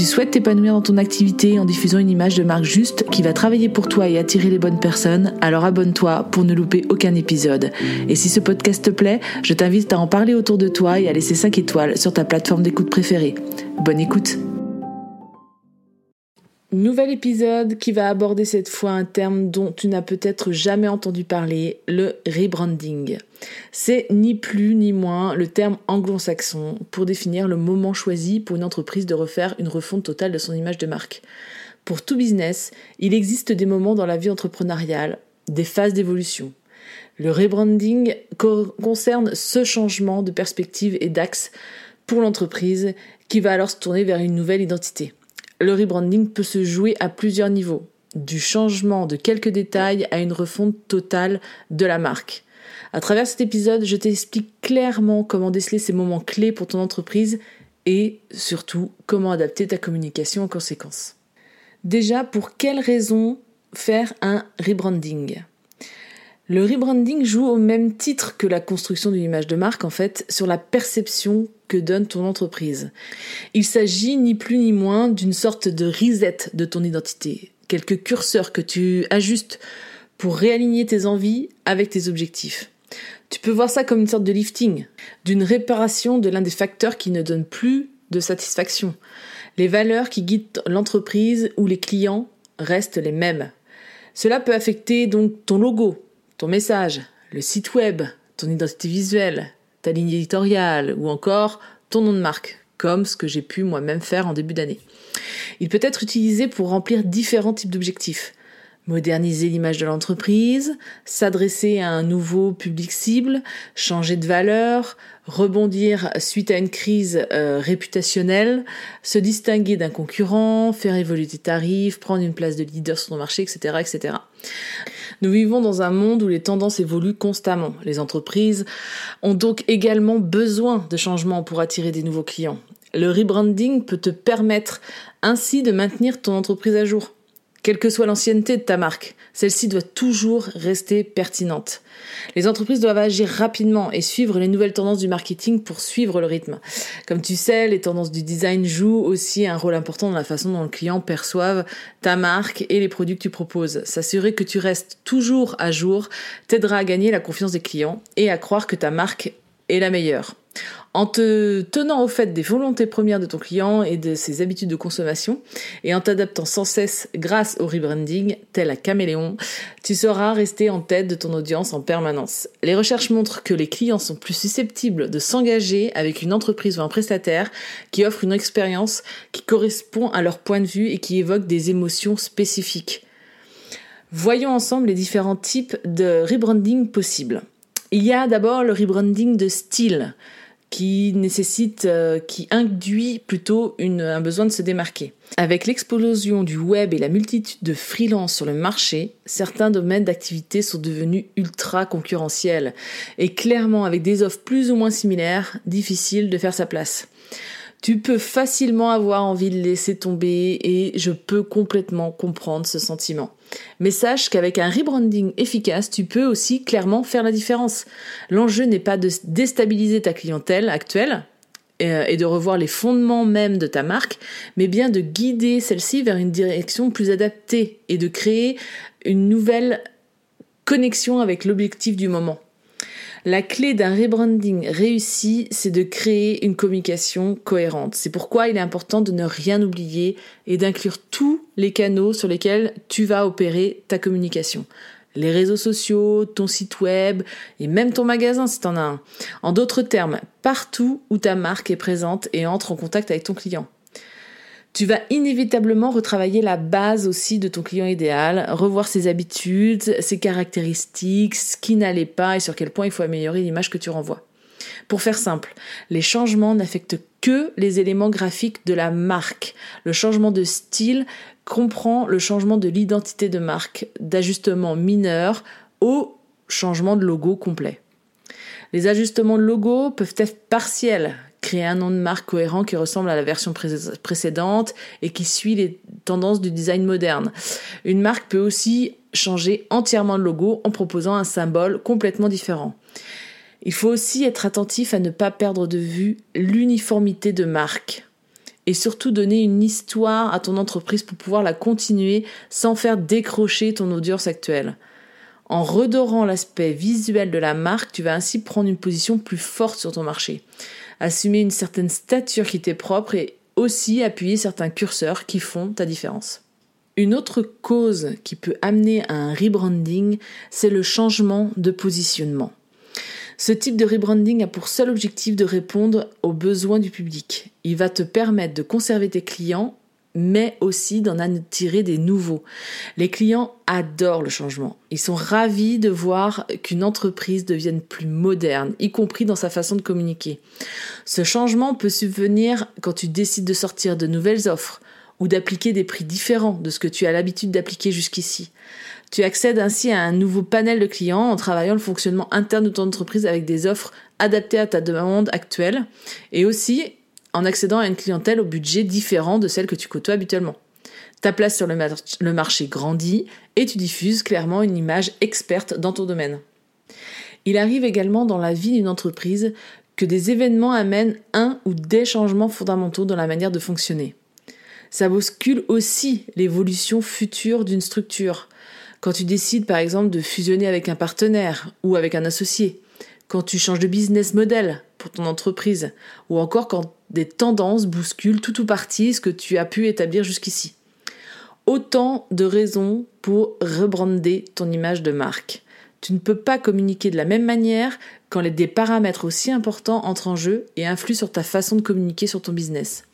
tu souhaites t'épanouir dans ton activité en diffusant une image de marque juste qui va travailler pour toi et attirer les bonnes personnes, alors abonne-toi pour ne louper aucun épisode. Et si ce podcast te plaît, je t'invite à en parler autour de toi et à laisser 5 étoiles sur ta plateforme d'écoute préférée. Bonne écoute Nouvel épisode qui va aborder cette fois un terme dont tu n'as peut-être jamais entendu parler, le rebranding. C'est ni plus ni moins le terme anglo-saxon pour définir le moment choisi pour une entreprise de refaire une refonte totale de son image de marque. Pour tout business, il existe des moments dans la vie entrepreneuriale, des phases d'évolution. Le rebranding concerne ce changement de perspective et d'axe pour l'entreprise qui va alors se tourner vers une nouvelle identité le rebranding peut se jouer à plusieurs niveaux, du changement de quelques détails à une refonte totale de la marque. À travers cet épisode, je t'explique clairement comment déceler ces moments clés pour ton entreprise et surtout comment adapter ta communication en conséquence. Déjà, pour quelles raisons faire un rebranding? Le rebranding joue au même titre que la construction d'une image de marque en fait sur la perception que donne ton entreprise. Il s'agit ni plus ni moins d'une sorte de reset de ton identité, quelques curseurs que tu ajustes pour réaligner tes envies avec tes objectifs. Tu peux voir ça comme une sorte de lifting, d'une réparation de l'un des facteurs qui ne donne plus de satisfaction. Les valeurs qui guident l'entreprise ou les clients restent les mêmes. Cela peut affecter donc ton logo, ton message, le site web, ton identité visuelle, ta ligne éditoriale ou encore ton nom de marque, comme ce que j'ai pu moi-même faire en début d'année. Il peut être utilisé pour remplir différents types d'objectifs. Moderniser l'image de l'entreprise, s'adresser à un nouveau public cible, changer de valeur, rebondir suite à une crise euh, réputationnelle, se distinguer d'un concurrent, faire évoluer tes tarifs, prendre une place de leader sur ton marché, etc., etc. Nous vivons dans un monde où les tendances évoluent constamment. Les entreprises ont donc également besoin de changements pour attirer des nouveaux clients. Le rebranding peut te permettre ainsi de maintenir ton entreprise à jour. Quelle que soit l'ancienneté de ta marque, celle-ci doit toujours rester pertinente. Les entreprises doivent agir rapidement et suivre les nouvelles tendances du marketing pour suivre le rythme. Comme tu sais, les tendances du design jouent aussi un rôle important dans la façon dont le client perçoive ta marque et les produits que tu proposes. S'assurer que tu restes toujours à jour t'aidera à gagner la confiance des clients et à croire que ta marque la meilleure. En te tenant au fait des volontés premières de ton client et de ses habitudes de consommation, et en t'adaptant sans cesse grâce au rebranding, tel un caméléon, tu sauras rester en tête de ton audience en permanence. Les recherches montrent que les clients sont plus susceptibles de s'engager avec une entreprise ou un prestataire qui offre une expérience qui correspond à leur point de vue et qui évoque des émotions spécifiques. Voyons ensemble les différents types de rebranding possibles. Il y a d'abord le rebranding de style qui nécessite, euh, qui induit plutôt un besoin de se démarquer. Avec l'explosion du web et la multitude de freelances sur le marché, certains domaines d'activité sont devenus ultra concurrentiels et clairement avec des offres plus ou moins similaires, difficile de faire sa place tu peux facilement avoir envie de laisser tomber et je peux complètement comprendre ce sentiment. Mais sache qu'avec un rebranding efficace, tu peux aussi clairement faire la différence. L'enjeu n'est pas de déstabiliser ta clientèle actuelle euh, et de revoir les fondements même de ta marque, mais bien de guider celle-ci vers une direction plus adaptée et de créer une nouvelle connexion avec l'objectif du moment. La clé d'un rebranding réussi, c'est de créer une communication cohérente. C'est pourquoi il est important de ne rien oublier et d'inclure tous les canaux sur lesquels tu vas opérer ta communication. Les réseaux sociaux, ton site web et même ton magasin si t'en as un. En d'autres termes, partout où ta marque est présente et entre en contact avec ton client. Tu vas inévitablement retravailler la base aussi de ton client idéal, revoir ses habitudes, ses caractéristiques, ce qui n'allait pas et sur quel point il faut améliorer l'image que tu renvoies. Pour faire simple, les changements n'affectent que les éléments graphiques de la marque. Le changement de style comprend le changement de l'identité de marque, d'ajustements mineurs au changement de logo complet. Les ajustements de logo peuvent être partiels, créer un nom de marque cohérent qui ressemble à la version précédente et qui suit les tendances du design moderne. Une marque peut aussi changer entièrement le logo en proposant un symbole complètement différent. Il faut aussi être attentif à ne pas perdre de vue l'uniformité de marque et surtout donner une histoire à ton entreprise pour pouvoir la continuer sans faire décrocher ton audience actuelle. En redorant l'aspect visuel de la marque, tu vas ainsi prendre une position plus forte sur ton marché, assumer une certaine stature qui t'est propre et aussi appuyer certains curseurs qui font ta différence. Une autre cause qui peut amener à un rebranding, c'est le changement de positionnement. Ce type de rebranding a pour seul objectif de répondre aux besoins du public. Il va te permettre de conserver tes clients mais aussi d'en attirer des nouveaux. Les clients adorent le changement. Ils sont ravis de voir qu'une entreprise devienne plus moderne, y compris dans sa façon de communiquer. Ce changement peut subvenir quand tu décides de sortir de nouvelles offres ou d'appliquer des prix différents de ce que tu as l'habitude d'appliquer jusqu'ici. Tu accèdes ainsi à un nouveau panel de clients en travaillant le fonctionnement interne de ton entreprise avec des offres adaptées à ta demande actuelle et aussi en accédant à une clientèle au budget différent de celle que tu côtoies habituellement. Ta place sur le, marché grandit et tu diffuses clairement une image experte dans ton domaine. Il arrive également dans la vie d'une entreprise que des événements amènent un ou des changements fondamentaux dans la manière de fonctionner. Ça bouscule aussi l'évolution future d'une structure. Quand tu décides par exemple de fusionner avec un partenaire ou avec un associé, quand tu changes de business model pour ton entreprise, ou encore quand des tendances bousculent tout ou partie ce que tu as pu établir jusqu'ici. Autant de raisons pour rebrander ton image de marque. Tu ne peux pas communiquer de la même manière quand des paramètres aussi importants entrent en jeu et influent sur ta façon de communiquer sur ton business.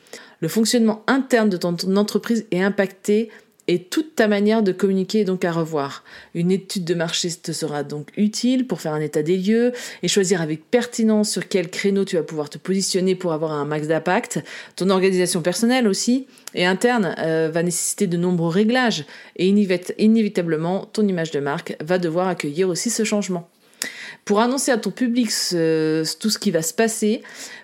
Le fonctionnement interne de ton entreprise est impacté et toute ta manière de communiquer est donc à revoir. Une étude de marché te sera donc utile pour faire un état des lieux et choisir avec pertinence sur quel créneau tu vas pouvoir te positionner pour avoir un max d'impact. Ton organisation personnelle aussi et interne euh, va nécessiter de nombreux réglages et inévitablement ton image de marque va devoir accueillir aussi ce changement. Pour annoncer à ton public tout ce qui va se passer,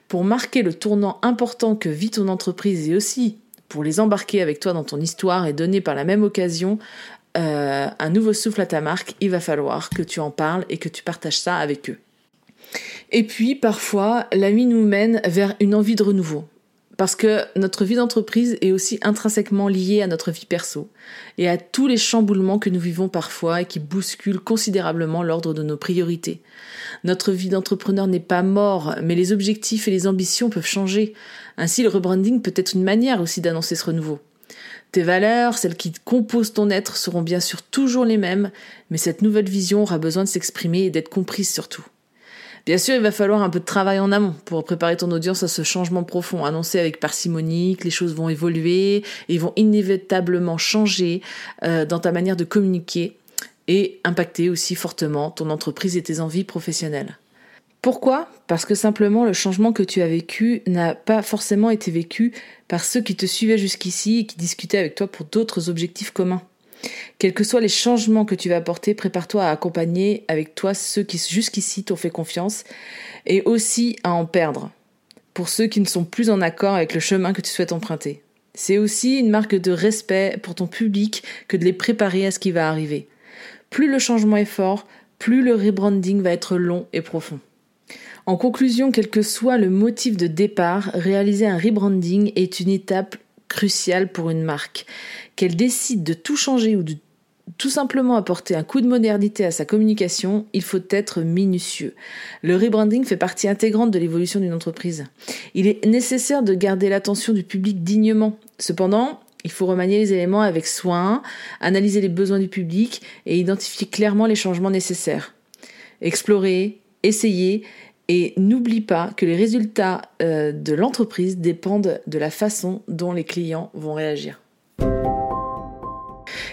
pour marquer le tournant important que vit ton entreprise et aussi pour les embarquer avec toi dans ton histoire et donner par la même occasion euh, un nouveau souffle à ta marque, il va falloir que tu en parles et que tu partages ça avec eux. Et puis, parfois, la vie nous mène vers une envie de renouveau. Parce que notre vie d'entreprise est aussi intrinsèquement liée à notre vie perso et à tous les chamboulements que nous vivons parfois et qui bousculent considérablement l'ordre de nos priorités. Notre vie d'entrepreneur n'est pas mort, mais les objectifs et les ambitions peuvent changer. Ainsi, le rebranding peut être une manière aussi d'annoncer ce renouveau. Tes valeurs, celles qui composent ton être, seront bien sûr toujours les mêmes, mais cette nouvelle vision aura besoin de s'exprimer et d'être comprise surtout. Bien sûr, il va falloir un peu de travail en amont pour préparer ton audience à ce changement profond, annoncé avec parcimonie que les choses vont évoluer et vont inévitablement changer euh, dans ta manière de communiquer et impacter aussi fortement ton entreprise et tes envies professionnelles. Pourquoi? Parce que simplement le changement que tu as vécu n'a pas forcément été vécu par ceux qui te suivaient jusqu'ici et qui discutaient avec toi pour d'autres objectifs communs. Quels que soient les changements que tu vas apporter, prépare-toi à accompagner avec toi ceux qui jusqu'ici t'ont fait confiance et aussi à en perdre pour ceux qui ne sont plus en accord avec le chemin que tu souhaites emprunter. C'est aussi une marque de respect pour ton public que de les préparer à ce qui va arriver. Plus le changement est fort, plus le rebranding va être long et profond. En conclusion, quel que soit le motif de départ, réaliser un rebranding est une étape cruciale pour une marque. Qu'elle décide de tout changer ou de tout simplement apporter un coup de modernité à sa communication, il faut être minutieux. Le rebranding fait partie intégrante de l'évolution d'une entreprise. Il est nécessaire de garder l'attention du public dignement. Cependant, il faut remanier les éléments avec soin, analyser les besoins du public et identifier clairement les changements nécessaires. Explorer, essayer Et n'oublie pas que les résultats euh, de l'entreprise dépendent de la façon dont les clients vont réagir.